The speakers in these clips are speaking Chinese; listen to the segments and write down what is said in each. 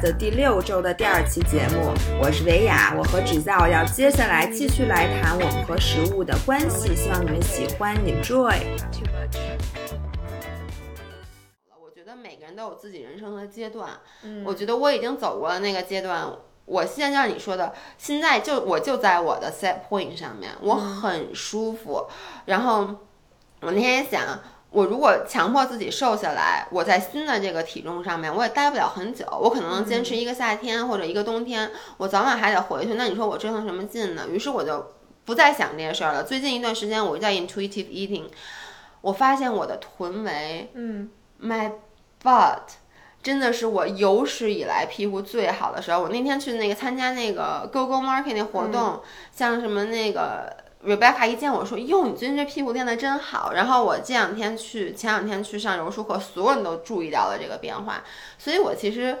的第六周的第二期节目，我是维雅，我和芷造要接下来继续来谈我们和食物的关系，希望你们喜欢，enjoy。我觉得每个人都有自己人生的阶段，嗯我觉得我已经走过了那个阶段。我现在像你说的，现在就我就在我的 set point 上面，我很舒服。然后我那天也想，我如果强迫自己瘦下来，我在新的这个体重上面，我也待不了很久，我可能能坚持一个夏天或者一个冬天，我早晚还得回去。那你说我折腾什么劲呢？于是我就不再想这些事儿了。最近一段时间，我就在 intuitive eating，我发现我的臀围，嗯，my butt。真的是我有史以来屁股最好的时候。我那天去那个参加那个 Go Go Market 那活动，像什么那个 Rebecca 一见我说：“哟，你最近这屁股练得真好。”然后我这两天去，前两天去上柔术课，所有人都注意到了这个变化。所以我其实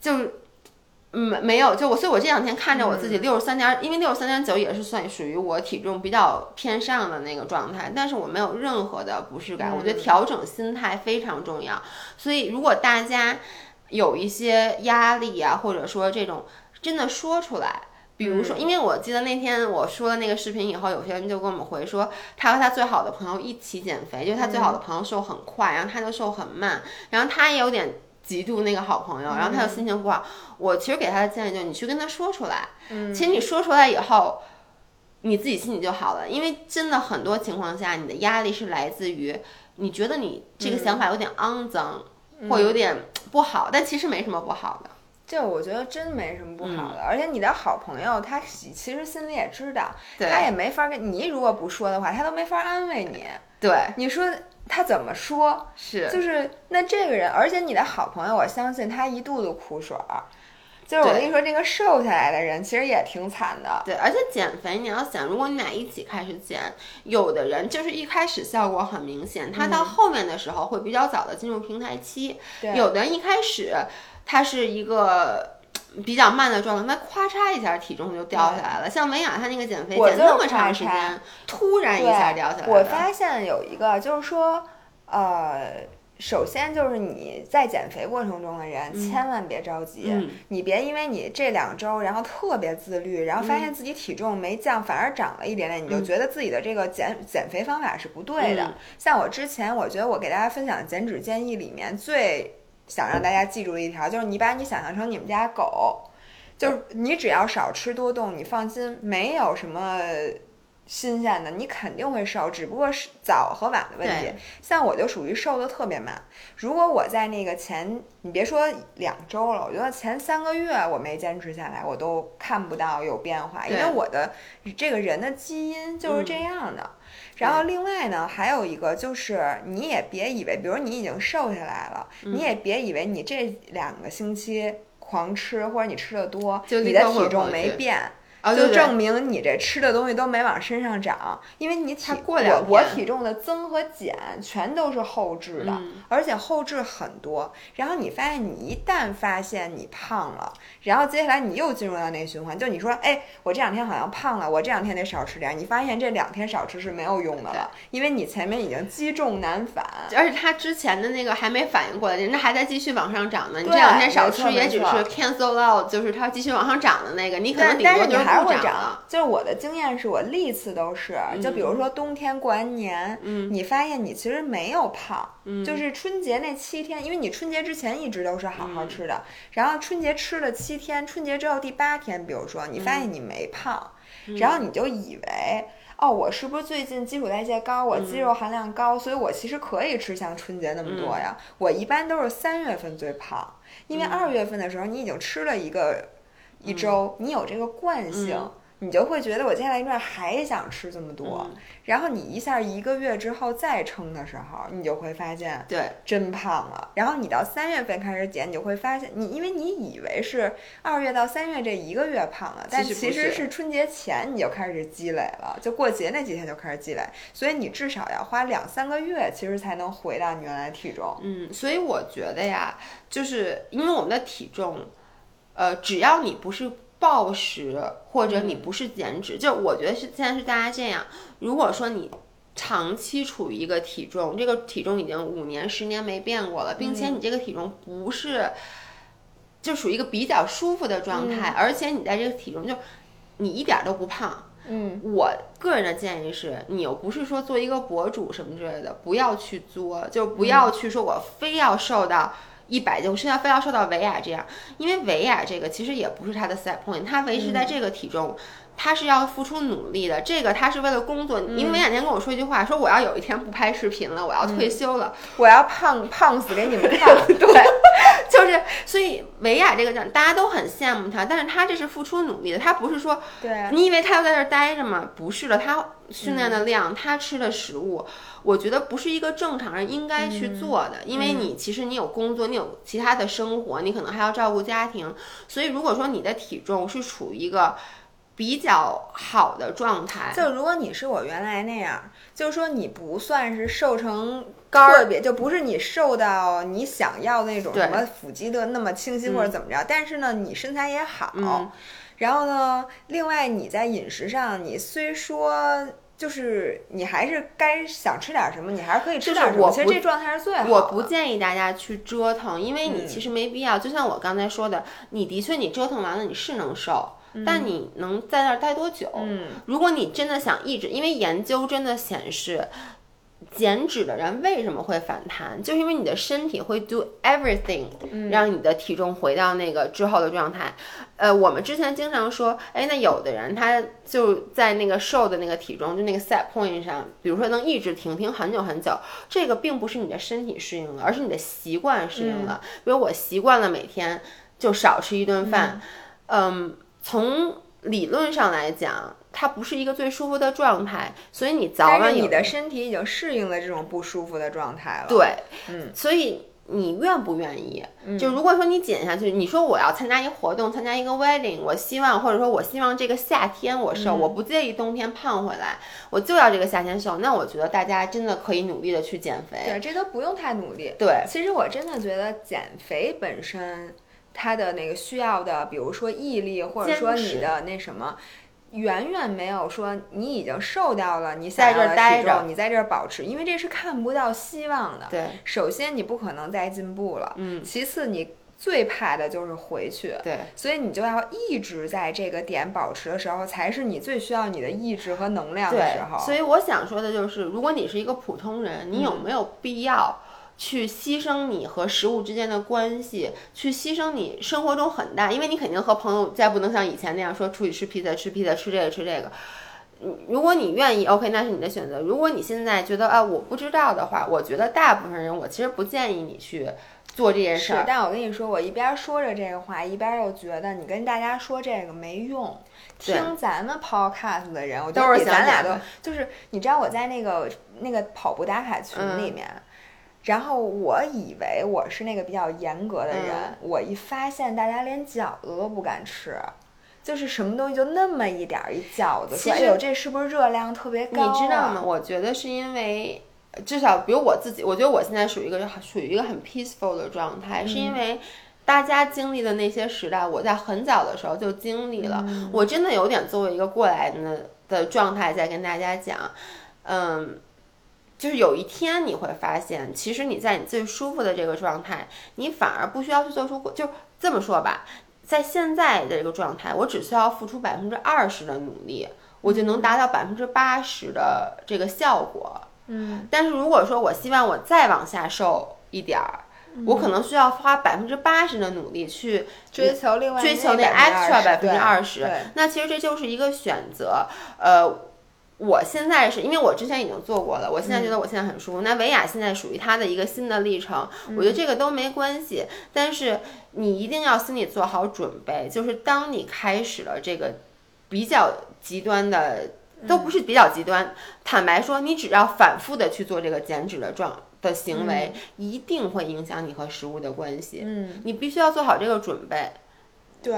就嗯没有，就我，所以我这两天看着我自己六十三点，因为六十三点九也是算属于我体重比较偏上的那个状态，但是我没有任何的不适感。我觉得调整心态非常重要。所以如果大家有一些压力啊，或者说这种真的说出来。比如说，因为我记得那天我说了那个视频以后，有些人就跟我们回说，他和他最好的朋友一起减肥，就是他最好的朋友瘦很快，然后他就瘦很慢，然后他也有点嫉妒那个好朋友，然后他就心情不好。我其实给他的建议就是，你去跟他说出来，其实你说出来以后，你自己心里就好了，因为真的很多情况下，你的压力是来自于你觉得你这个想法有点肮脏，或有点不好，但其实没什么不好的。这我觉得真没什么不好的，而且你的好朋友他其实心里也知道，对他也没法跟你如果不说的话，他都没法安慰你。对，你说他怎么说？是就是那这个人，而且你的好朋友，我相信他一肚子苦水儿。就是我跟你说，这个瘦下来的人其实也挺惨的。对，而且减肥你要想，如果你俩一起开始减，有的人就是一开始效果很明显，他到后面的时候会比较早的进入平台期；对有的人一开始他是一个。比较慢的状态，那咔嚓一下体重就掉下来了。像文雅她那个减肥减那么长时间，突然一下掉下来我发现有一个就是说，呃，首先就是你在减肥过程中的人，嗯、千万别着急，嗯、你别因为你这两周然后特别自律，然后发现自己体重没降，反而长了一点点，你就觉得自己的这个减减肥方法是不对的。嗯、像我之前，我觉得我给大家分享减脂建议里面最。想让大家记住的一条就是，你把你想象成你们家狗，就是你只要少吃多动，你放心，没有什么新鲜的，你肯定会瘦，只不过是早和晚的问题。像我就属于瘦的特别慢，如果我在那个前，你别说两周了，我觉得前三个月我没坚持下来，我都看不到有变化，因为我的这个人的基因就是这样的。嗯然后另外呢，还有一个就是，你也别以为，比如你已经瘦下来了，嗯、你也别以为你这两个星期狂吃或者你吃的多，就你的体重没变。啊、就证明你这吃的东西都没往身上长，因为你体过两我我体重的增和减全都是后置的，嗯、而且后置很多。然后你发现你一旦发现你胖了，然后接下来你又进入到那个循环，就你说，哎，我这两天好像胖了，我这两天得少吃点。你发现这两天少吃是没有用的了，因为你前面已经积重难返，而且他之前的那个还没反应过来，人家还在继续往上涨呢。你这两天少吃也只是 cancel out，就是它继续往上涨的那个，你可能顶多就是还是会长。。就是我的经验是我历次都是，就比如说冬天过完年，嗯你发现你其实没有胖，嗯就是春节那七天，因为你春节之前一直都是好好吃的，然后春节吃了七天，春节之后第八天，比如说你发现你没胖，然后你就以为。哦，我是不是最近基础代谢高，我肌肉含量高，所以我其实可以吃像春节那么多呀？我一般都是三月份最胖，因为二月份的时候你已经吃了一个一周，你有这个惯性。嗯你就会觉得我接下来一段还想吃这么多，嗯然后你一下一个月之后再称的时候，你就会发现对，真胖了。然后你到三月份开始减，你就会发现你因为你以为是二月到三月这一个月胖了，但其实是是春节前你就开始积累了，就过节那几天就开始积累，所以你至少要花两三个月，其实才能回到你原来的体重。嗯，所以我觉得呀，就是因为我们的体重，呃，只要你不是暴食或者你不是减脂，就我觉得是现在是大家这样。如果说你长期处于一个体重，这个体重已经五年、十年没变过了，并且你这个体重不是就属于一个比较舒服的状态，而且你在这个体重就你一点儿都不胖。嗯，我个人的建议是，你又不是说做一个博主什么之类的，不要去作，就不要去说我非要瘦到一百斤，我现在非要瘦到维亚这样，因为维亚这个其实也不是他的 set point，他维持在这个体重。他是要付出努力的，这个他是为了工作。因为维亚那天跟我说一句话，说我要有一天不拍视频了，我要退休了，我要胖胖死给你们看。对，就是所以维亚这个奖大家都很羡慕他，但是他这是付出努力的，他不是说，对，你以为他要在这儿待着吗？不是的，他训练的量，他吃的食物，我觉得不是一个正常人应该去做的，因为你其实你有工作，你有其他的生活，你可能还要照顾家庭，所以如果说你的体重是处于一个。比较好的状态，就如果你是我原来那样，就是说你不算是瘦成特别，就不是你瘦到你想要那种什么腹肌的那么清晰或者怎么着，但是呢，你身材也好，然后呢，另外你在饮食上，你虽说就是你还是该想吃点什么，你还是可以吃点什么。其实这状态是最好的。我不建议大家去折腾，因为你其实没必要。就像我刚才说的，你的确你折腾完了你是能瘦。但你能在那儿待多久？嗯，如果你真的想抑制，因为研究真的显示，减脂的人为什么会反弹，就是因为你的身体会 do everything，让你的体重回到那个之后的状态。呃，我们之前经常说，哎，那有的人他就在那个瘦的那个体重，就那个 set point 上，比如说能一直停停很久很久，这个并不是你的身体适应了，而是你的习惯适应了。比如我习惯了每天就少吃一顿饭，嗯。从理论上来讲，它不是一个最舒服的状态，所以你早晚你的身体已经适应了这种不舒服的状态了。对，嗯，所以你愿不愿意？就如果说你减下去，你说我要参加一个活动，参加一个 wedding，我希望或者说我希望这个夏天我瘦，我不介意冬天胖回来，我就要这个夏天瘦。那我觉得大家真的可以努力的去减肥。对，这都不用太努力。对，其实我真的觉得减肥本身。他的那个需要的，比如说毅力，或者说你的那什么，远远没有说你已经瘦掉了，你在这儿待着，你在这儿保持，因为这是看不到希望的。对，首先你不可能再进步了，嗯，其次你最怕的就是回去，对，所以你就要一直在这个点保持的时候，才是你最需要你的意志和能量的时候。所以我想说的就是，如果你是一个普通人，你有没有必要？去牺牲你和食物之间的关系，去牺牲你生活中很大，因为你肯定和朋友再不能像以前那样说出去吃披萨、吃披萨、吃这个、吃这个。如果你愿意，OK，那是你的选择。如果你现在觉得啊，我不知道的话，我觉得大部分人，我其实不建议你去做这件事。是，但我跟你说，我一边说着这个话，一边又觉得你跟大家说这个没用。听咱们 Podcast 的人，我都是咱俩都就是，你知道我在那个那个跑步打卡群里面。然后我以为我是那个比较严格的人，我一发现大家连饺子都不敢吃，就是什么东西就那么一点儿一饺子，其实有这是不是热量特别高？你知道吗？我觉得是因为至少比如我自己，我觉得我现在属于一个属于一个很 peaceful 的状态，是因为大家经历的那些时代，我在很早的时候就经历了，我真的有点作为一个过来人的的状态在跟大家讲，嗯。就是有一天你会发现，其实你在你最舒服的这个状态，你反而不需要去做出，就这么说吧，在现在的这个状态，我只需要付出百分之二十的努力，我就能达到百分之八十的这个效果。嗯，但是如果说我希望我再往下瘦一点儿，我可能需要花百分之八十的努力去追求另外追求那 extra 百分之二十。那其实这就是一个选择，呃。我现在是因为我之前已经做过了，我现在觉得我现在很舒服。那维雅现在属于他的一个新的历程，我觉得这个都没关系。但是你一定要心里做好准备，就是当你开始了这个比较极端的，都不是比较极端。坦白说，你只要反复的去做这个减脂的状的行为，一定会影响你和食物的关系。嗯，你必须要做好这个准备。对。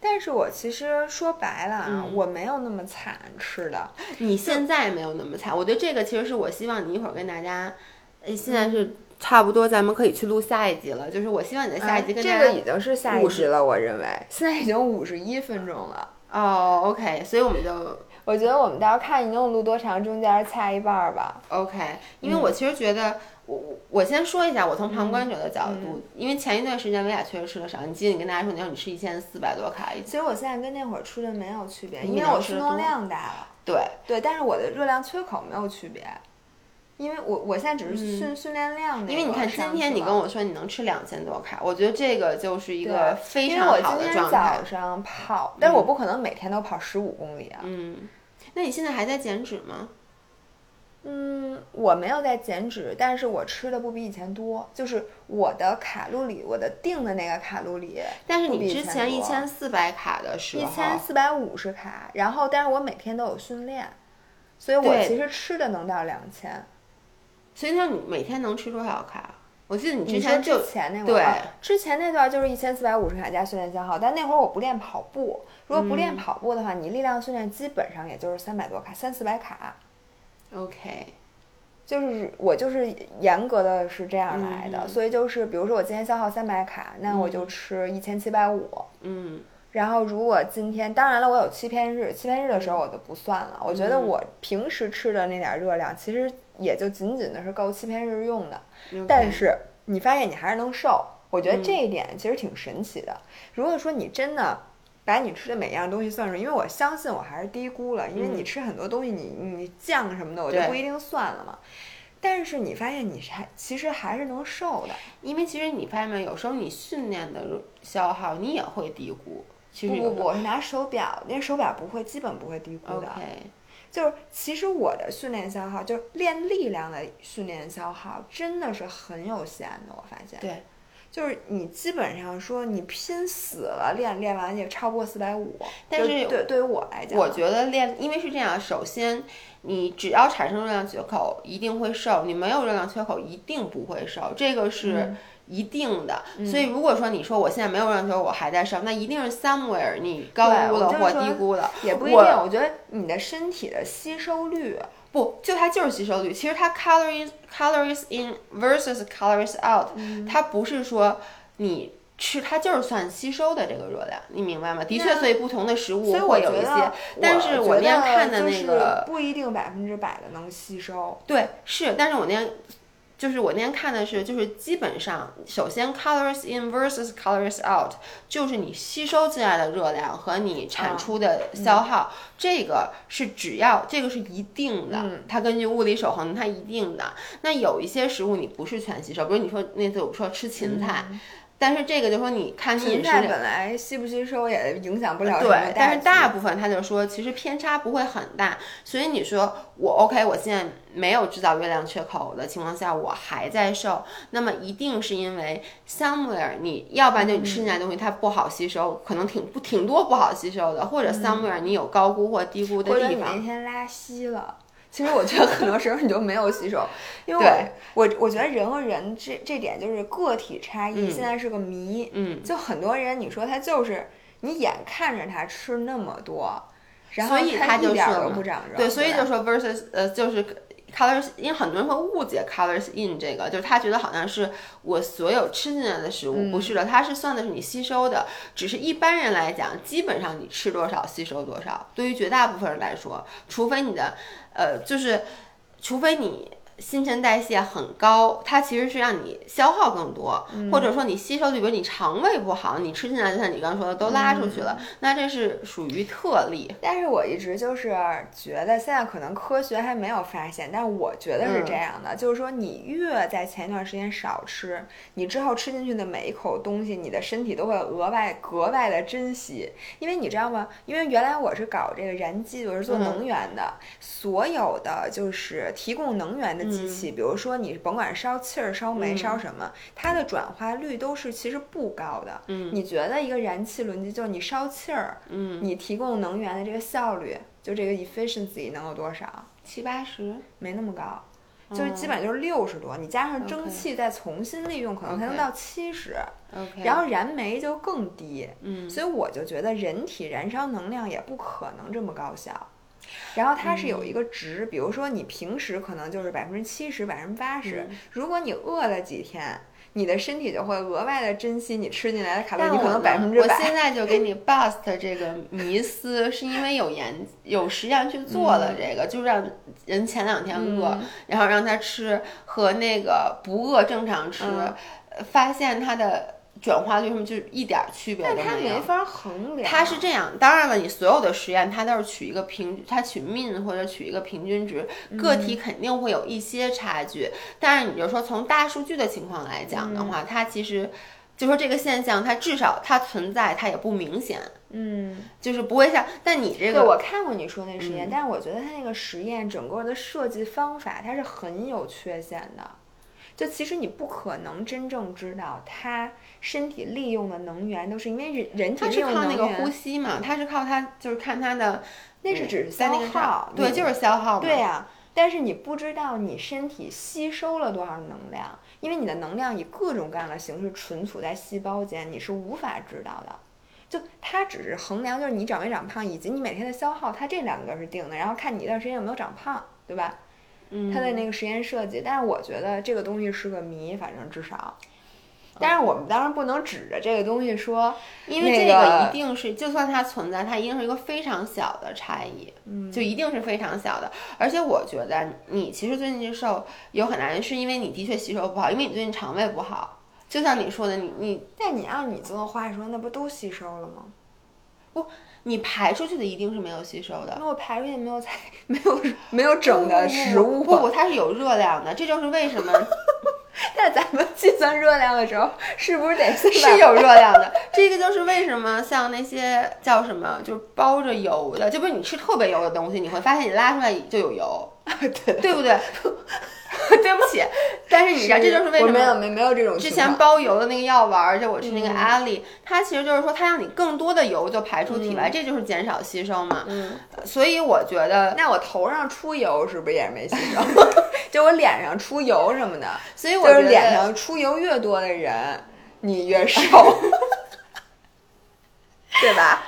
但是我其实说白了啊，我没有那么惨吃的。你现在没有那么惨，我觉得这个其实是我希望你一会儿跟大家，呃，现在是差不多，咱们可以去录下一集了。就是我希望你的下一集跟这个已经是下一集了，我认为现在已经五十一分钟了。哦，OK，所以我们就我觉得我们到时候看你能录多长，中间掐一半儿吧。OK，因为我其实觉得，我我我先说一下，我从旁观者的角度，因为前一段时间薇娅确实吃的少，你记得你跟大家说，你说你吃一千四百多卡一次，其实我现在跟那会儿吃的没有区别，因为我运动量大了。对，对，但是我的热量缺口没有区别，因为我我现在只是训、训练量因为你看今天你跟我说你能吃两千多卡，我觉得这个就是一个非常好我今天的状态早。上跑，但是我不可能每天都跑十五公里啊。嗯，那你现在还在减脂吗？嗯，我没有在减脂，但是我吃的不比以前多，就是我的卡路里，我的定的那个卡路里，但是你之前一千四百卡的时候，一千四百五十卡，然后但是我每天都有训练，所以我其实吃的能到两千。所以那你每天能吃多少卡？我记得你之前就之前那会对之前那段就是一千四百五十卡加训练消耗，但那会儿我不练跑步，如果不练嗯跑步的话，你力量训练基本上也就是三百多卡，三四百卡。OK，就是我就是严格的是这样来的，嗯所以就是比如说我今天消耗三百卡，那我就吃一千七百五。嗯然后如果今天，当然了，我有欺骗日，欺骗日的时候我就不算了。我觉得嗯我平时吃的那点热量，其实也就仅仅的是够欺骗日用的。但是你发现你还是能瘦，我觉得嗯这一点其实挺神奇的。如果说你真的把你吃的每样东西算出来，因为我相信我还是低估了，因为你嗯吃很多东西你，你酱什么的我就不一定算了嘛。但是你发现你是还其实还是能瘦的，因为其实你发现没有，有时候你训练的消耗你也会低估。其实不不，我是拿手表，那手表不会，基本不会低估的。OK，就是其实我的训练消耗，就是练力量的训练消耗，真的是很有限的。我发现，对，就是你基本上说你拼死了练，练完也超不过四百五。但是对对于我来讲，我觉得练，因为是这样，首先你只要产生热量缺口，一定会瘦；你没有热量缺口，一定不会瘦，这个是嗯一定的。所以如果说你说我现在没有热量缺口，我还在瘦，那一定是 somewhere 你高估了或低估了。也不一定。我我觉得你的身体的吸收率，不，就它就是吸收率。其实它 calories calories in versus calories out，、它嗯不是说你吃，它就是算吸收的这个热量，你明白吗？的确，所以不同的食物会有一些，但是我那天看的那个，不一定百分之百的能吸收。对，是，但是我那天。就是我那天看的是，就是基本上，首先 calories in versus calories out，就是你吸收进来的热量和你产啊出的消耗，这个是只要这个是一定的，嗯它根据物理守恒它一定的。那有一些食物你不是全吸收，比如你说那次我说吃芹菜，但是这个就说你看你饮食菜本来吸不吸收也影响不了对，但是大部分他就说其实偏差不会很大，所以你说我 OK，我现在没有制造月亮缺口的情况下，我还在瘦，那么一定是因为 somewhere 你要不然就你吃进来的东西它不好吸收，可能挺不挺多不好吸收的，或者 somewhere 你有高估或低估的或者你那地方。天拉稀了。其实我觉得很多时候你就没有吸收，因为我我我觉得人和人这这点就是个体差异，嗯现在是个谜。嗯，就很多人你说他就是你眼看着他吃那么多，然后他就一点儿都不长肉。对，所以就说 versus 呃，就是 colors，因为很多人会误解 colors in 这个，就是他觉得好像是我所有吃进来的食物，嗯不是的，它是算的是你吸收的，只是一般人来讲，基本上你吃多少吸收多少。对于绝大部分人来说，除非你的呃，就是除非你。新陈代谢很高，它其实是让你消耗更多，嗯或者说你吸收，就比如你肠胃不好，你吃进来就像你刚刚说的都拉出去嗯了，那这是属于特例。但是我一直就是觉得，现在可能科学还没有发现，但是我觉得是这嗯样的，就是说你越在前一段时间少吃，你之后吃进去的每一口东西，你的身体都会额外格外的珍惜，因为你知道吗？因为原来我是搞这个燃机，我是做嗯能源的，所有的就是提供能源的机嗯器，比如说你甭管烧气儿、烧煤、嗯烧什么，它的转化率都是其实不高的。嗯你觉得一个燃气轮机就是你烧气儿？嗯，你提供能源的这个效率，就这个 efficiency 能有多少？七八十，没那么高，就是基本就是六十多，你加上蒸汽再重新利用，可能才能到七十。OK，然后燃煤就更低，嗯所以我就觉得人体燃烧能量也不可能这么高效。然后它是有一个值，比如说你平时可能就是百分之七十、百分之八十，如果你饿了几天。你的身体就会额外的珍惜你吃进来的卡路里，可能百分之百。我现在就给你 bust 这个迷思，是因为有研有实验去做了这个，就让人前两天饿，然后让他吃和那个不饿正常吃，发现他的。转化率什么就一点区别都没有，但它没法衡量。它是这样，当然了，你所有的实验它都是取一个平，它取 mean 或者取一个平均值，个体肯定会有一些差距。但是你就说从大数据的情况来讲的话，它其实就说这个现象，它至少它存在，它也不明显。嗯，就是不会像。但你这个，我看过你说那实验，但是我觉得它那个实验整个的设计方法，它是很有缺陷的。就其实你不可能真正知道他身体利用的能源都是因为人人体利用能源。他是靠那个呼吸嘛？它是靠它就是看它的，那是只是消耗，对，就是消耗。对呀，但是你不知道你身体吸收了多少能量，因为你的能量以各种各样的形式存储在细胞间，你是无法知道的。就它只是衡量，就是你长没长胖，以及你每天的消耗，它这两个是定的，然后看你一段时间有没有长胖，对吧？他的那个实验设计，但是我觉得这个东西是个谜，反正至少。但是我们当然不能指着这个东西说，因为这个一定是，就算它存在，它一定是一个非常小的差异，就一定是非常小的。而且我觉得你其实最近瘦有很大原因是因为你的确吸收不好，因为你最近肠胃不好。就像你说的，你你，但你按你这么话说，那不都吸收了吗？不。你排出去的一定是没有吸收的，那我排出去没有才没有没有整的食物，不不，它是有热量的，这就是为什么。那咱们计算热量的时候，是不是得 是有热量的？这个就是为什么像那些叫什么，就是包着油的，就不是你吃特别油的东西，你会发现你拉出来就有油，对对不对？对不起，但是你知道这就是为什么没有没没有这种之前包邮的那个药丸，而且我吃那个阿里，它其实就是说它让你更多的油就排出体外，这就是减少吸收嘛。嗯，所以我觉得那我头上出油是不是也是没吸收？就我脸上出油什么的，所以我觉得脸上出油越多的人，你越瘦，对吧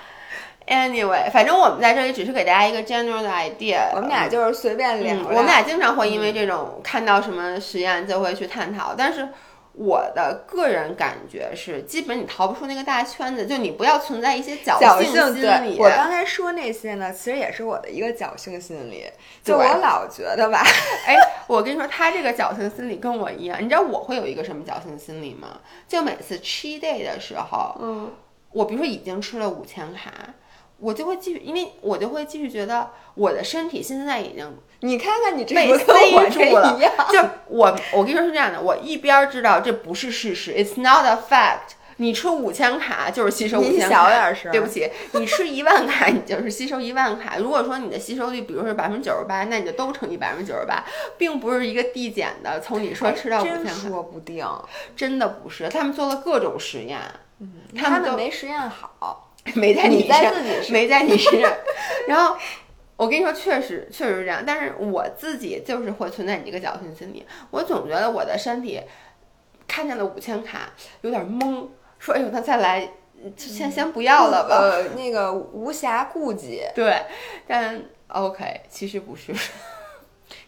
？Anyway，反正我们在这里只是给大家一个 general 的 idea。我们俩就是随便聊。我们俩经常会因为这种看到什么实验就会去探讨。但是我的个人感觉是，基本你逃不出那个大圈子，就你不要存在一些侥幸心理。我刚才说那些呢，其实也是我的一个侥幸心理。就我老觉得吧，哎，我跟你说，他这个侥幸心理跟我一样。你知道我会有一个什么侥幸心理吗？就每次 cheat day 的时候，嗯，我比如说已经吃了五千卡。我就会继续，因为我就会继续觉得我的身体现在已经，你看看你这被塞住了。就我，我跟你说是这样的，我一边知道这不是事实，it's not a fact。你吃五千卡就是吸收五千卡，小点声对不起，你吃一万卡你就是吸收一万卡。如果说你的吸收率，比如说百分之九十八，那你就都乘以百分之九十八，并不是一个递减的。从你说吃到五千卡，说不定，真的不是。他们做了各种实验，他们没实验好。没在你身上，没在你身上。然后我跟你说，确实确实是这样。但是我自己就是会存在你这个侥幸心理。我总觉得我的身体看见了五千卡，有点懵，说：“哎呦，那再来，先先不要了吧。”呃，那个无暇顾及。对，但 OK，其实不是。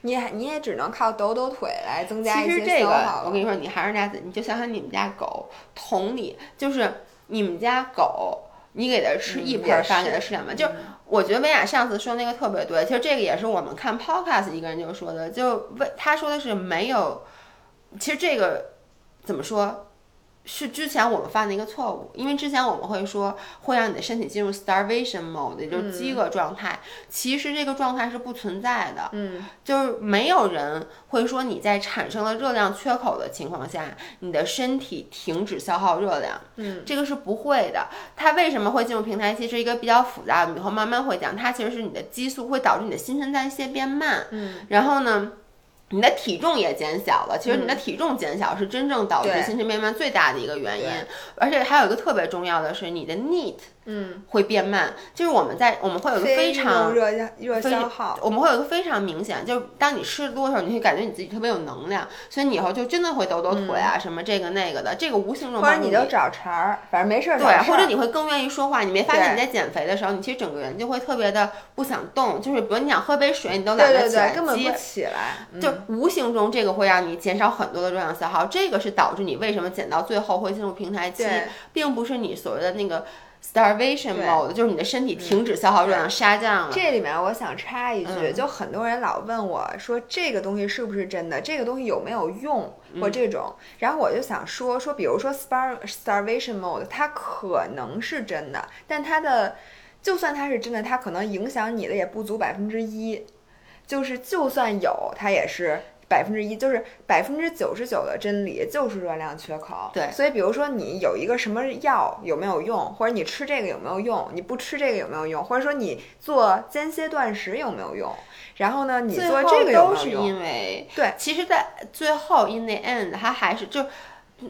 你你也只能靠抖抖腿来增加一些这个，我跟你说，你还是那样子，你就想想你们家狗，同理，就是你们家狗。你给他吃一盆饭，给他吃两盆，就我觉得薇娅上次说那个特别对，其实这个也是我们看 podcast 一个人就说的，就为他说的是没有，其实这个怎么说？是之前我们犯的一个错误，因为之前我们会说会让你的身体进入 starvation mode，也就是饥饿状态。其实这个状态是不存在的，嗯，就是没有人会说你在产生了热量缺口的情况下，你的身体停止消耗热量，嗯，这个是不会的。它为什么会进入平台期是一个比较复杂的，以后慢慢会讲。它其实是你的激素会导致你的新陈代谢变慢，嗯，然后呢？你的体重也减小了，其实你的体重减小是真正导致新陈变慢最大的一个原因，而且还有一个特别重要的是，你的 NEAT 嗯，会变慢。就是我们在我们会有一个非常热热消耗，我们会有一个非常明显，就是当你吃多的时候，你会感觉你自己特别有能量，所以你以后就真的会抖抖腿啊，什么这个那个的，这个无形中或者你就找茬儿，反正没事儿对，或者你会更愿意说话。你没发现你在减肥的时候，你其实整个人就会特别的不想动，就是比如你想喝杯水，你都懒得起来根本不起来，就无形中这个会让你减少很多的热量消耗，这个是导致你为什么减到最后会进入平台期，并不是你所谓的那个。Starvation mode 就是你的身体停止消耗热量，下降了。这里面我想插一句，就很多人老问我说这个东西是不是真的，这个东西有没有用或这种，然后我就想说说，比如说 star starvation mode，它可能是真的，但它的就算它是真的，它可能影响你的也不足百分之一，就是就算有，它也是。百分之一就是百分之九十九的真理就是热量缺口。对，所以比如说你有一个什么药有没有用，或者你吃这个有没有用，你不吃这个有没有用，或者说你做间歇断食有没有用，然后呢，你做这个有没有用？都是因为对，其实，在最后 in the end，它还是就。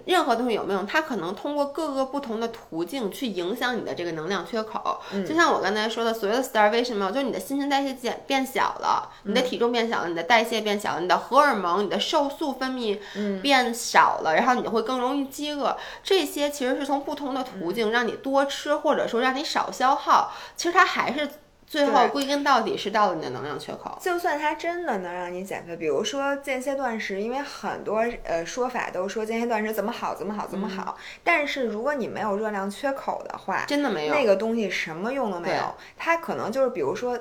任何东西有没有？它可能通过各个不同的途径去影响你的这个能量缺口。就像我刚才说的，所谓的 starvation 没有，就是你的新陈代谢减变小了，你的体重变小了，你的代谢变小了，你的荷尔蒙、你的瘦素分泌变少了，然后你就会更容易饥饿。这些其实是从不同的途径让你多吃，或者说让你少消耗。其实它还是。最后归根到底是到了你的能量缺口。就算它真的能让你减肥，比如说间歇断食，因为很多呃说法都说间歇断食怎么好怎么好怎么好，但是如果你没有热量缺口的话，真的没有那个东西什么用都没有。它可能就是比如说。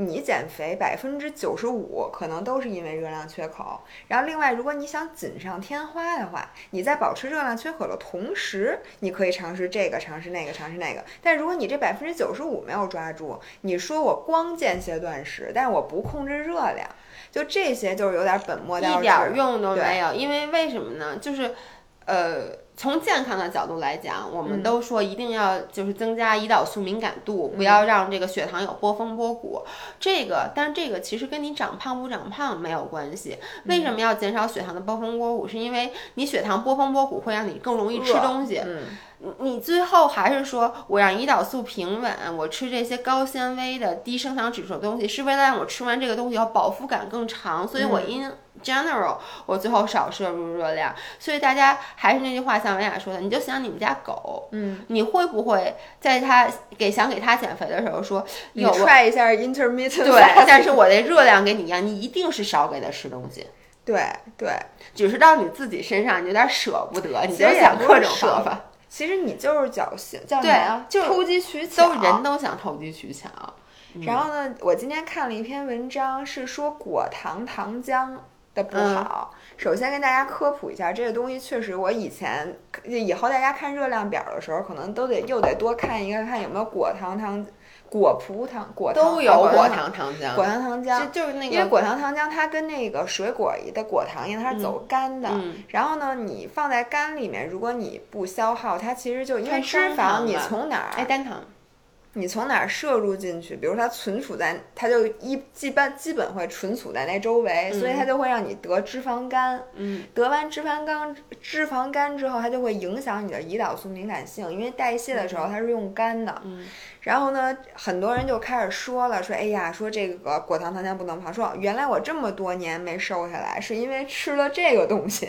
你减肥百分之九十五可能都是因为热量缺口，然后另外，如果你想锦上添花的话，你在保持热量缺口的同时，你可以尝试这个，尝试那个，尝试那个。但如果你这百分之九十五没有抓住，你说我光间歇断食，但是我不控制热量，就这些就是有点本末倒置，一点用都没有。因为为什么呢？就是，呃。从健康的角度来讲，我们都说一定要就是增加胰岛素敏感度，不要让这个血糖有波峰波谷。这个，但这个其实跟你长胖不长胖没有关系。为什么要减少血糖的波峰波谷？是因为你血糖波峰波谷会让你更容易吃东西。你你最后还是说我让胰岛素平稳，我吃这些高纤维的低升糖指数的东西，是为了让我吃完这个东西要饱腹感更长。所以我 in general 我最后少摄入热量。所以大家还是那句话，像文雅说的，你就想你们家狗，嗯，你会不会在它给想给它减肥的时候说，你踹一下 intermittent？对，但是我的热量跟你一样，你一定是少给它吃东西。对对，只是到你自己身上，你有点舍不得，你就想各种方法。其实你就是侥幸，叫什么呀？就投机取巧，都人都想投机取巧。然后呢，我今天看了一篇文章，是说果糖糖浆的不好。首先跟大家科普一下，这个东西确实，我以前以后大家看热量表的时候，可能都得又得多看一个，看有没有果糖糖。果葡糖、果糖都有果糖糖浆，果糖糖浆就是那个，因为果糖糖浆它跟那个水果的果糖一样，它是走干的。然后呢，你放在干里面，如果你不消耗，它其实就因为脂肪，你从哪儿？哎，单糖。你从哪儿摄入进去？比如它存储在，它就一基本基本会存储在那周围，所以它就会让你得脂肪肝。嗯，得完脂肪肝，脂肪肝之后，它就会影响你的胰岛素敏感性，因为代谢的时候它是用肝的。嗯，然后呢，很多人就开始说了，说哎呀，说这个果糖糖浆不能胖，说原来我这么多年没瘦下来，是因为吃了这个东西。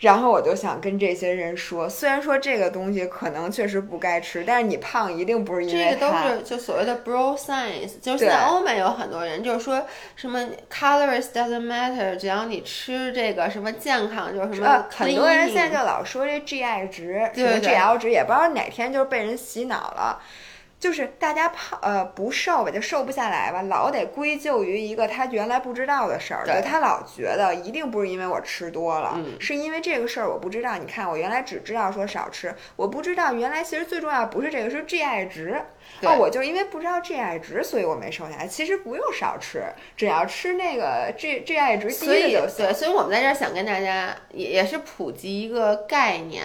然后我就想跟这些人说，虽然说这个东西可能确实不该吃，但是你胖一定不是因为这个都是就所谓的 bro science，就是现在欧美有很多人就是说什么 calories doesn't matter，只要你吃这个什么健康就是什么。很多人现在就老说这 GI 值，什么 GL 值，也不知道哪天就是被人洗脑了。就是大家胖呃不瘦吧，就瘦不下来吧，老得归咎于一个他原来不知道的事儿。对，他老觉得一定不是因为我吃多了，是因为这个事儿我不知道。你看我原来只知道说少吃，我不知道原来其实最重要不是这个，是 GI 值。哦，我就因为不知道 GI 值，所以我没瘦下来。其实不用少吃，只要吃那个 G GI 值低的就行。对，所以我们在这儿想跟大家也也是普及一个概念。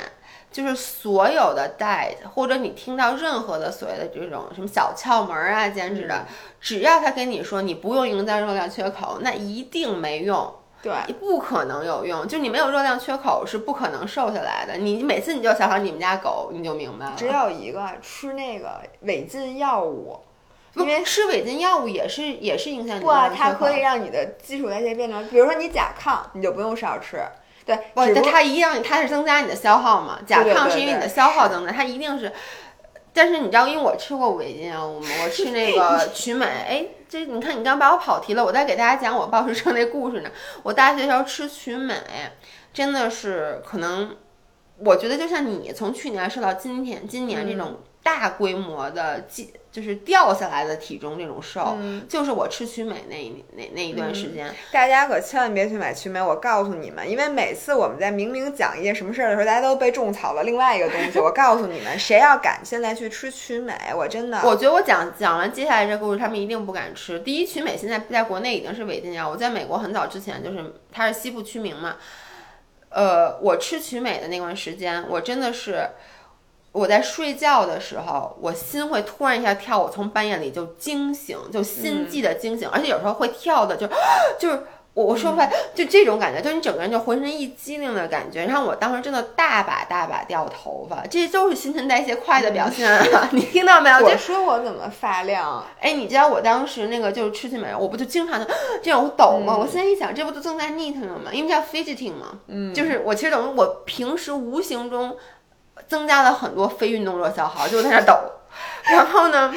就是所有的 diet，或者你听到任何的所谓的这种什么小窍门啊、减脂的，只要他跟你说你不用营造热量缺口，那一定没用。对，不可能有用。就你没有热量缺口是不可能瘦下来的。你每次你就想想你们家狗，你就明白了。只有一个吃那个违禁药物，因为吃违禁药物也是也是影响你不啊，它可以让你的基础代谢变成，比如说你甲亢，你就不用少吃。对，不，它它一定，它是增加你的消耗嘛？甲亢是因为你的消耗增加，它一定是。但是你知道，因为我吃过违禁药物嘛，我吃那个 曲美，哎，这你看你刚把我跑题了，我在给大家讲我暴食症那故事呢。我大学时候吃曲美，真的是可能，我觉得就像你从去年瘦到今天，今年这嗯种大规模的记，就是掉下来的体重这种瘦，嗯就是我吃曲美那一那那一段时间。大家可千万别去买曲美，我告诉你们，因为每次我们在明明讲一件什么事儿的时候，大家都被种草了另外一个东西。我告诉你们，谁要敢现在去吃曲美，我真的，我觉得我讲讲完接下来这故事，他们一定不敢吃。第一，曲美现在在国内已经是违禁药，我在美国很早之前就是它是西部曲名嘛。呃，我吃曲美的那段时间，我真的是我在睡觉的时候，我心会突然一下跳，我从半夜里就惊醒，就心悸的惊醒，而且有时候会跳的就 就是。我我说不出来，就这种感觉，就你整个人就浑身一激灵的感觉。然后我当时真的大把大把掉头发，这都是新陈代谢快的表现啊！你听到没有？就我说我怎么发亮？哎，你知道我当时那个就是吃去美容，我不就经常就这种抖吗？嗯我现在一想，这不就正在了吗？因为叫 fidgeting 嘛，嗯，就是我其实等于我平时无形中增加了很多非运动热消耗，就在那抖。然后呢，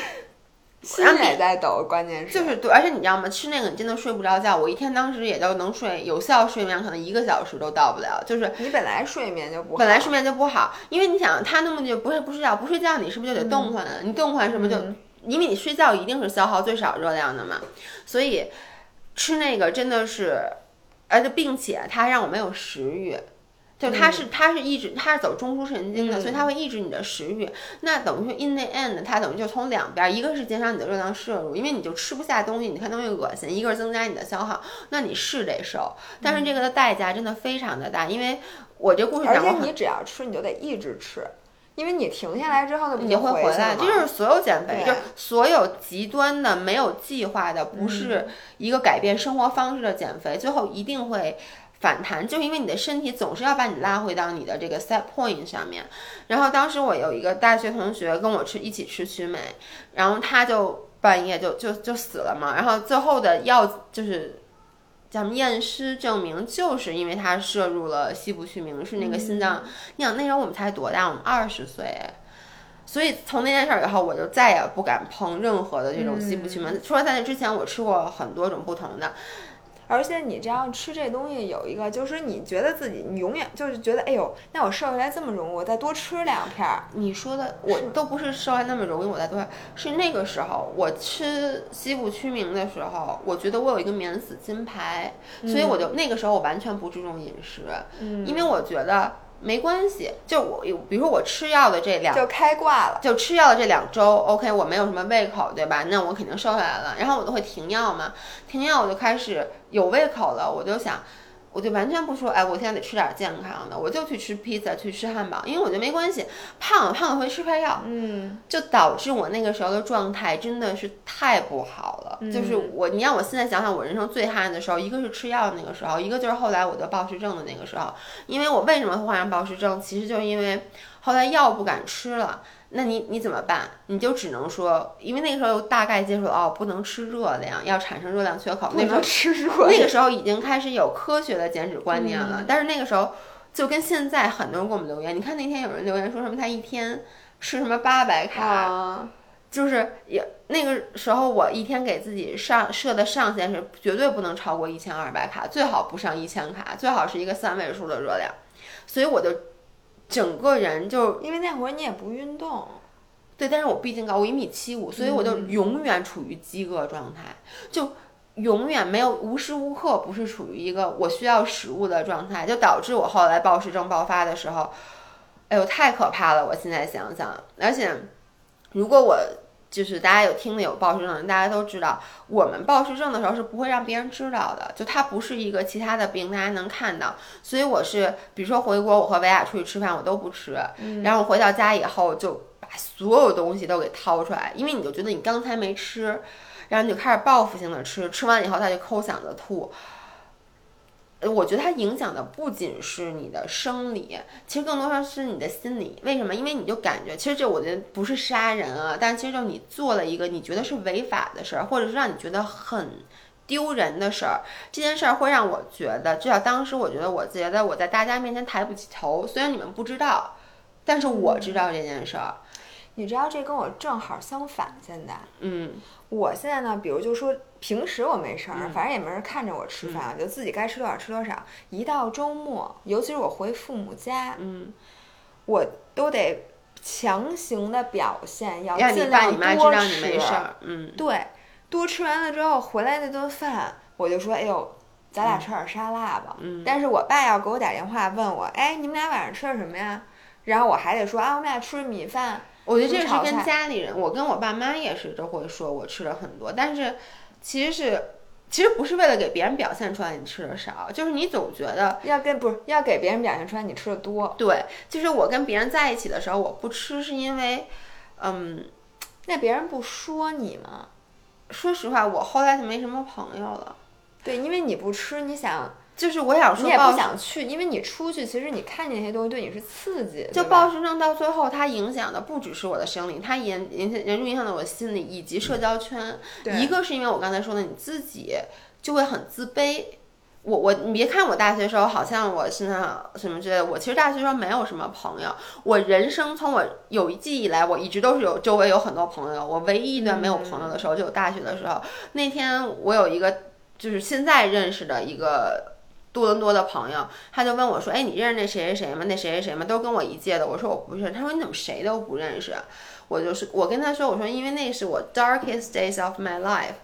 心也在抖，关键是就是对，而且你知道吗？吃那个你真的睡不着觉，我一天当时也就能睡有效睡眠，可能一个小时都到不了，就是你本来睡眠就不好，本来睡眠就不好，因为你想，他那么就不是不睡觉，不睡觉，你是不是就得动换啊？你动换是不是就，嗯因为你睡觉一定是消耗最少热量的嘛，所以吃那个真的是，而且并且它让我没有食欲。就它是它是抑制它是走中枢神经的，嗯所以它会抑制你的食欲。那等于说 in the end，它等于就从两边儿，一个是减少你的热量摄入，因为你就吃不下东西，你看东西恶心；一个是增加你的消耗，那你是得瘦，但是这个的代价真的非常的大，因为我这故事讲过很且你只要吃，你就得一直吃，因为你停下来之后，那不你就会回回来，这就是所有减肥，就是所有极端的、没有计划的，不是一个改变生活方式的减肥，最后一定会反弹，就是因为你的身体总是要把你拉回到你的这个 set point 上面。然后当时我有一个大学同学跟我吃一起吃曲美，然后他就半夜就就就死了嘛，然后最后的药就是。咱们验尸证明，就是因为他摄入了西部曲明，是那个心脏。你想那时候我们才多大？我们二十岁，所以从那件事儿以后，我就再也不敢碰任何的这种西部曲明。除了在那之前，我吃过很多种不同的。而且你这样吃这东西有一个，就是你觉得自己，你永远就是觉得，哎呦，那我瘦下来这么容易，我再多吃两片儿。你说的我都不是瘦下来那么容易，我再多少？是那个时候我吃西部曲明的时候，我觉得我有一个免死金牌，所以我就那个时候我完全不注重饮食，嗯因为我觉得没关系。就我有，比如说我吃药的这两就开挂了。就吃药的这两周，OK，我没有什么胃口，对吧？那我肯定瘦下来了。然后我都会停药嘛，停药我就开始有胃口了，我就想，我就完全不说，哎，我现在得吃点健康的，我就去吃披萨，去吃汉堡，因为我觉得没关系，胖了胖了会吃块药，嗯，就导致我那个时候的状态真的是太不好了。就是我，你让我现在想想，我人生最憨的时候，一个是吃药的那个时候，一个就是后来我得暴食症的那个时候。因为我为什么会患上暴食症，其实就是因为后来药不敢吃了。那你你怎么办？你就只能说，因为那个时候大概接触哦，不能吃热量，要产生热量缺口。那时候吃热那个时候已经开始有科学的减脂观念了，但是那个时候就跟现在很多人给我们留言，你看那天有人留言说什么他一天吃什么八百卡，啊，就是也那个时候我一天给自己上设的上限是绝对不能超过一千二百卡，最好不上一千卡，最好是一个三位数的热量，所以我就整个人就因为那会儿你也不运动，对，但是我毕竟高，我一米七五，所以我就永远处于饥饿状态，就永远没有无时无刻不是处于一个我需要食物的状态，就导致我后来暴食症爆发的时候，哎呦太可怕了！我现在想想，而且如果我就是大家有听的有暴食症的人，大家都知道，我们暴食症的时候是不会让别人知道的，就它不是一个其他的病，大家能看到。所以我是，比如说回国，我和维亚出去吃饭，我都不吃，然后我回到家以后就把所有东西都给掏出来，因为你就觉得你刚才没吃，然后你就开始报复性的吃，吃完以后他就抠嗓子吐。呃我觉得它影响的不仅是你的生理，其实更多上是你的心理。为什么？因为你就感觉，其实这我觉得不是杀人啊，但其实就是你做了一个你觉得是违法的事儿，或者是让你觉得很丢人的事儿。这件事儿会让我觉得，至少当时我觉得，我觉得我在大家面前抬不起头。虽然你们不知道，但是我知道这件事儿。你知道这跟我正好相反，现在。嗯我现在呢，比如就说平时我没事儿，嗯反正也没人看着我吃饭，我就自己该吃多少吃多少。一到周末，尤其是我回父母家，嗯，我都得强行的表现，要尽量多道你没吃事儿。嗯对，多吃完了之后回来那顿饭，我就说，哎呦，咱俩吃点沙拉吧。嗯但是我爸要给我打电话问我，哎，你们俩晚上吃的什么呀？然后我还得说啊，我们俩吃米饭。我觉得这是跟家里人，我跟我爸妈也是都会说我吃了很多，但是其实是其实不是为了给别人表现出来你吃的少，就是你总觉得要跟不是要给别人表现出来你吃的多，对，就是我跟别人在一起的时候我不吃是因为，嗯，那别人不说你吗？说实话我后来就没什么朋友了，对，因为你不吃，你想就是我想说你也不暴想去，因为你出去，其实你看见那些东西对你是刺激，就暴食症到最后，它影响的不只是我的生理，它影影响严重影响到我的心理以及社交圈。对一个是因为我刚才说的，你自己就会很自卑。我我你别看我大学时候好像我身上什么之类的，我其实大学时候没有什么朋友。我人生从我有一记忆以来，我一直都是有周围有很多朋友。我唯一一段没有朋友的时候，就有大学的时候。那天我有一个就是现在认识的一个多伦多的朋友，他就问我说：“哎，你认识那谁谁谁吗？那谁谁谁吗？都跟我一届的。”我说：“我不认识。”他说：“你怎么谁都不认识？”我就是我跟他说：“我说因为那是我 darkest days of my life，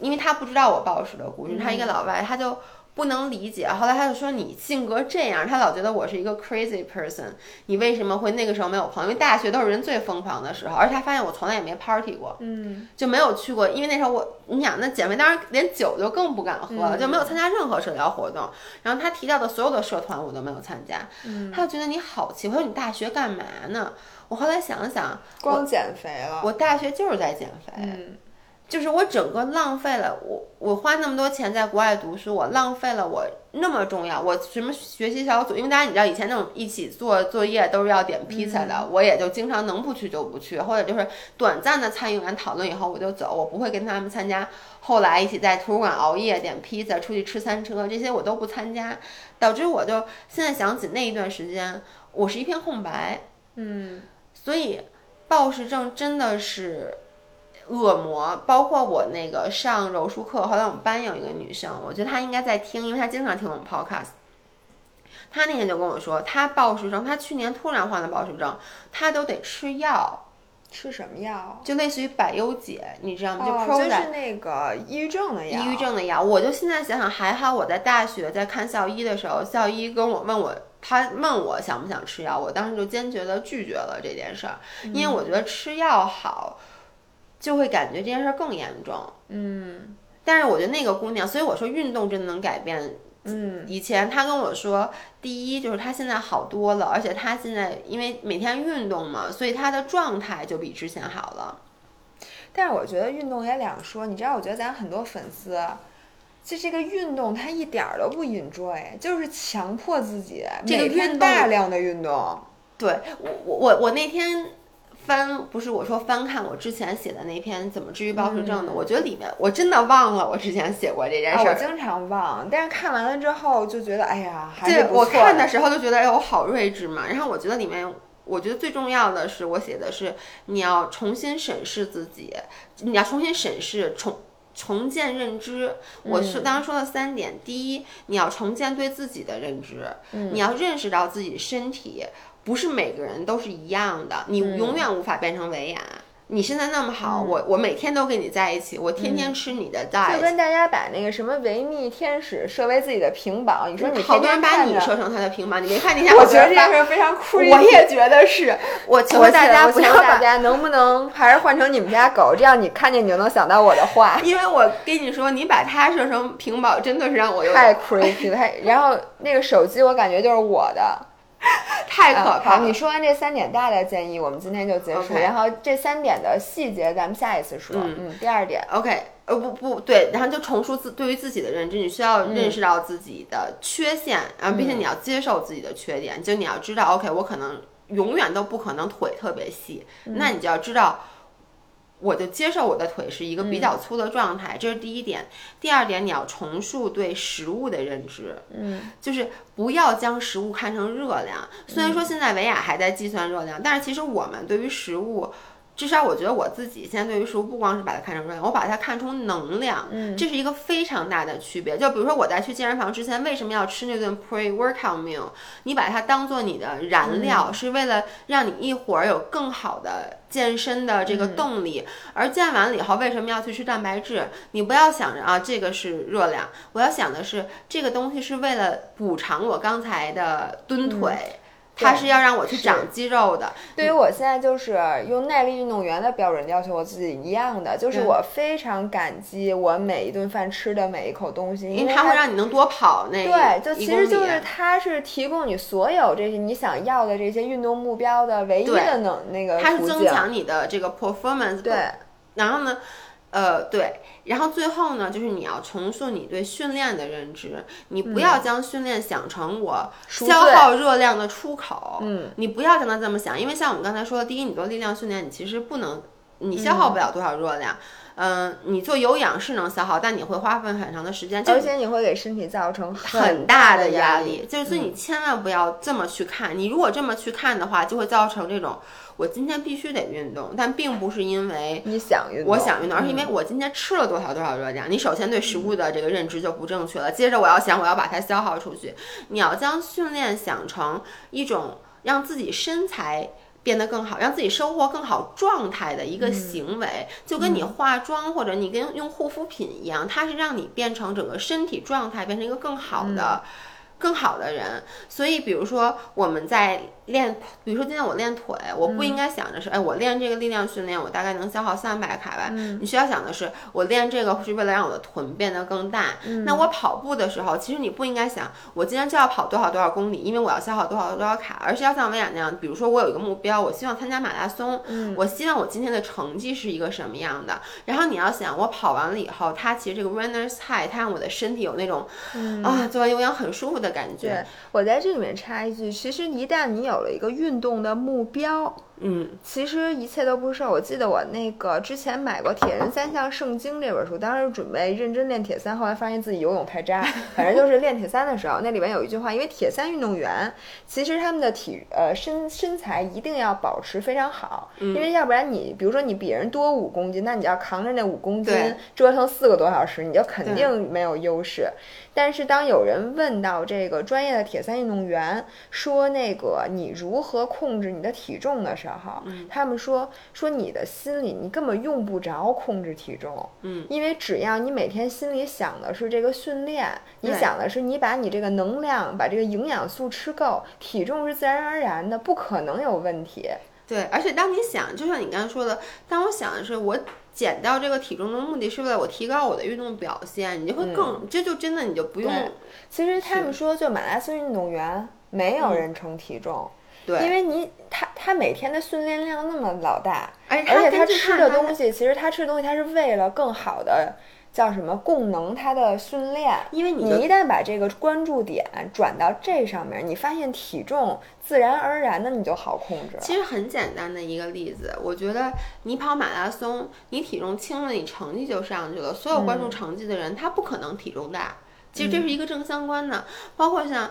因为他不知道我暴食的故事，他一个老外，他就。”不能理解，后来他就说你性格这样，他老觉得我是一个 crazy person，你为什么会那个时候没有朋友？因为大学都是人最疯狂的时候，而且他发现我从来也没 party 过，嗯，就没有去过，因为那时候我，你想那姐妹当然连酒就更不敢喝了，就没有参加任何社交活动。然后他提到的所有的社团我都没有参加，他就觉得你好奇怪，说你大学干嘛呢？我后来想想，光减肥了，我大学就是在减肥，嗯就是我整个浪费了我我花那么多钱在国外读书，我浪费了我那么重要，我什么学习小组，因为大家你知道以前那种一起做作业都是要点披萨的，我也就经常能不去就不去，或者就是短暂的参与完讨论以后我就走，我不会跟他们参加。后来一起在图书馆熬夜点披萨，出去吃餐车，这些我都不参加，导致我就现在想起那一段时间，我是一片空白。嗯所以暴食症真的是恶魔。包括我那个上柔术课，后来我们班有一个女生，我觉得她应该在听，因为她经常听我们 podcast。她那天就跟我说，她暴食症，她去年突然患了暴食症，她都得吃药，吃什么药？就类似于百忧解，你知道吗？就哦就是那个抑郁症的药，抑郁症的药，我就现在想想，还好我在大学在看校医的时候，校医跟我问我，他问我想不想吃药，我当时就坚决的拒绝了这件事儿，因为我觉得吃药好，就会感觉这件事儿更严重。嗯但是我觉得那个姑娘，所以我说运动真的能改变。嗯以前她跟我说，第一就是她现在好多了，而且她现在因为每天运动嘛，所以她的状态就比之前好了。但是我觉得运动也两说，你知道，我觉得咱很多粉丝，就这个运动他一点儿都不 enjoy，就是强迫自己这个每天运动大量的运动。对我我我我那天翻不是我说翻看我之前写的那篇怎么治愈暴食症的，我觉得里面我真的忘了我之前写过这件啊，事儿。我经常忘，但是看完了之后就觉得，哎呀，还是这我看的时候就觉得，哎，我好睿智嘛。然后我觉得里面，我觉得最重要的是，我写的是你要重新审视自己，你要重新审视重。重建认知，我是刚刚说了三点。第一，你要重建对自己的认知，你要认识到自己身体不是每个人都是一样的，你永远无法变成维亚。你现在那么好，我我每天都跟你在一起，我天天吃你的就 diet，、跟大家把那个什么维密天使设为自己的屏保，你说你好天多人把你设成他的屏保，你没看那天 我觉得这发件事非常 creepy。我也觉得是，我求我大家不求大，家能不能还是换成你们家狗，这样你看见你就能想到我的话。因为我跟你说，你把它设成屏保，真的是让我有太点 creepy 了，太然后那个手机我感觉就是我的，太可怕了。你说完这三点大的建议，我们今天就结束。然后这三点的细节咱们下一次说。嗯嗯，第二点，OK，呃不不对，然后就重塑自对于自己的认知，你需要认识到自己的缺陷，然后并且你要接受自己的缺点，就你要知道，OK，我可能永远都不可能腿特别细，那你就要知道。我就接受我的腿是一个比较粗的状态，这是第一点。第二点，你要重塑对食物的认知，嗯，就是不要将食物看成热量。虽然说现在维亚还在计算热量，但是其实我们对于食物。至少我觉得我自己现在对于食物不光是把它看成热量，我把它看成能量，嗯，这是一个非常大的区别。就比如说我在去健身房之前为什么要吃那顿 pre workout meal？你把它当做你的燃料，是为了让你一会儿有更好的健身的这个动力。而健完了以后为什么要去吃蛋白质？你不要想着啊这个是热量，我要想的是这个东西是为了补偿我刚才的蹲腿。它是要让我去长肌肉的。对于我现在就是用耐力运动员的标准要求我自己一样的，就是我非常感激我每一顿饭吃的每一口东西，因为它会让你能多跑那对，就其实就是它是提供你所有这些你想要的这些运动目标的唯一的能那个它是增强你的这个 performance。对，然后呢？呃，对，然后最后呢，就是你要重塑你对训练的认知，你不要将训练想成我消耗热量的出口，嗯，你不要将它这么想，因为像我们刚才说的，第一，你做力量训练，你其实不能，你消耗不了多少热量。嗯，你做有氧是能消耗，但你会花费很长的时间，而且你会给身体造成很大的压力。就是你千万不要这么去看，你如果这么去看的话，就会造成这种我今天必须得运动，但并不是因为你想运动，我想运动，而是因为我今天吃了多少多少热量。你首先对食物的这个认知就不正确了，接着我要想我要把它消耗出去。你要将训练想成一种让自己身材。变得更好，让自己生活更好状态的一个行为，就跟你化妆或者你跟用护肤品一样，它是让你变成整个身体状态变成一个更好的、更好的人。所以，比如说我们在。练，比如说今天我练腿，我不应该想着是，哎，我练这个力量训练，我大概能消耗三百卡吧。你需要想的是，我练这个是为了让我的臀变得更大。那我跑步的时候，其实你不应该想，我今天就要跑多少多少公里，因为我要消耗多少多少卡，而是要像薇娅那样，比如说我有一个目标，我希望参加马拉松，我希望我今天的成绩是一个什么样的。然后你要想，我跑完了以后，它其实这个 runner's high，它让我的身体有那种啊，做完有氧很舒服的感觉。我在这里面插一句，其实一旦你有。了一个运动的目标。嗯，其实一切都不是事儿。我记得我那个之前买过《铁人三项圣经》这本书，当时准备认真练铁三，后来发现自己游泳太渣。反正就是练铁三的时候，那里面有一句话，因为铁三运动员其实他们的体呃身身材一定要保持非常好，因为要不然你比如说你比人多五公斤，那你要扛着那五公斤折腾四个多小时，你就肯定没有优势。但是当有人问到这个专业的铁三运动员说那个你如何控制你的体重的时候，好，他们说说你的心里，你根本用不着控制体重，嗯，因为只要你每天心里想的是这个训练，你想的是你把你这个能量，把这个营养素吃够，体重是自然而然的，不可能有问题。对，而且当你想，就像你刚才说的，当我想的是我减掉这个体重的目的是为了我提高我的运动表现，你就会更，这就真的你就不用。其实他们说，就马拉松运动员没有人称体重。对，因为你他他每天的训练量那么老大，而且他吃的东西，其实他吃的东西他是为了更好的叫什么供能他的训练。因为你你一旦把这个关注点转到这上面，你发现体重自然而然的你就好控制。其实很简单的一个例子，我觉得你跑马拉松，你体重轻了，你成绩就上去了。所有关注成绩的人，他不可能体重大。其实这是一个正相关的，包括像。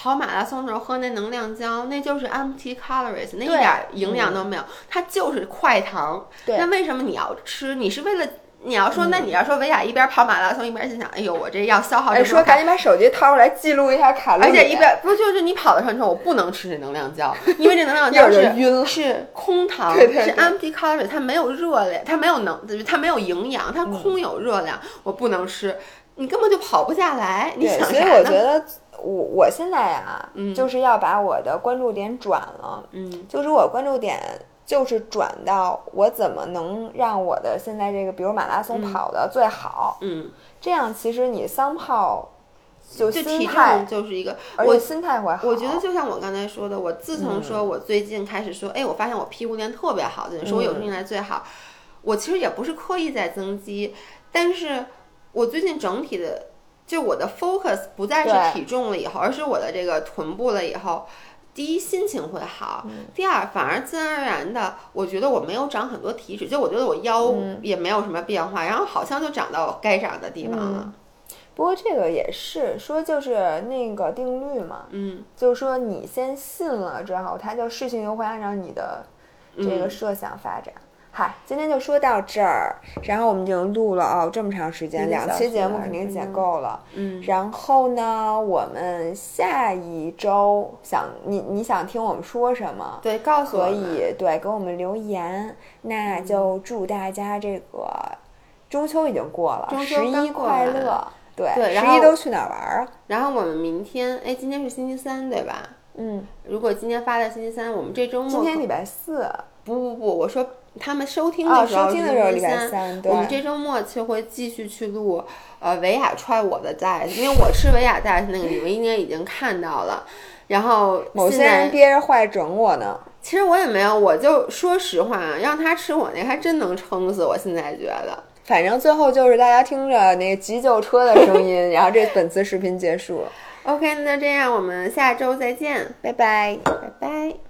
跑马拉松的时候喝那能量胶，那就是 empty calories，那一点营养都没有，它就是快糖。那为什么你要吃？你是为了你要说，那你要说维亚一边跑马拉松一边心想，哎呦，我这要消耗。哎，说赶紧把手机掏出来记录一下卡路里。而且一边不就是你跑的时候，你说我不能吃这能量胶，因为这能量胶 是晕是空糖，是 empty calories，它没有热量，它没有能，它没有营养，它空有热量，我不能吃，你根本就跑不下来。你想所以我觉得。我我现在呀，就是要把我的关注点转了，嗯，就是我关注点就是转到我怎么能让我的现在这个，比如马拉松跑的最好，嗯，这样其实你三炮就体态就是一个，我心态会好。我觉得就像我刚才说的，我自从说我最近开始说，哎，我发现我屁股练特别好，说我有生以来最好。我其实也不是刻意在增肌，但是我最近整体的，就我的 focus 不再是体重了以后，而是我的这个臀部了以后。第一，心情会好；第二，反而自然而然的，我觉得我没有长很多体脂，就我觉得我腰也没有什么变化，然后好像就长到该长的地方了。不过这个也是说，就是那个定律嘛，嗯，就是说你先信了之后，它就事情又会按照你的这个设想发展。嗨，今天就说到这儿，然后我们已经录了哦这么长时间，两期节目肯定剪嗯够了。嗯，然后呢，我们下一周想你你想听我们说什么？对，告诉我可以对给我们留言，那就祝大家这个中秋已经过了，十一快乐。对，十一都去哪儿玩儿啊？然后我们明天，哎，今天是星期三对吧？嗯，如果今天发在星期三，我们这周末今天礼拜四，不不不，我说他们收听哦的时候收听的时候是礼拜三，对我们这周末就会继续去录呃维亚踹我的袋子，因为我吃维亚袋子那个你们应该已经看到了。然后某些人憋着坏整我呢。其实我也没有，我就说实话，让他吃我那还真能撑死我。现在觉得反正最后就是大家听着那个急救车的声音，然后这本次视频结束，OK，那这样我们下周再见，拜拜。拜拜。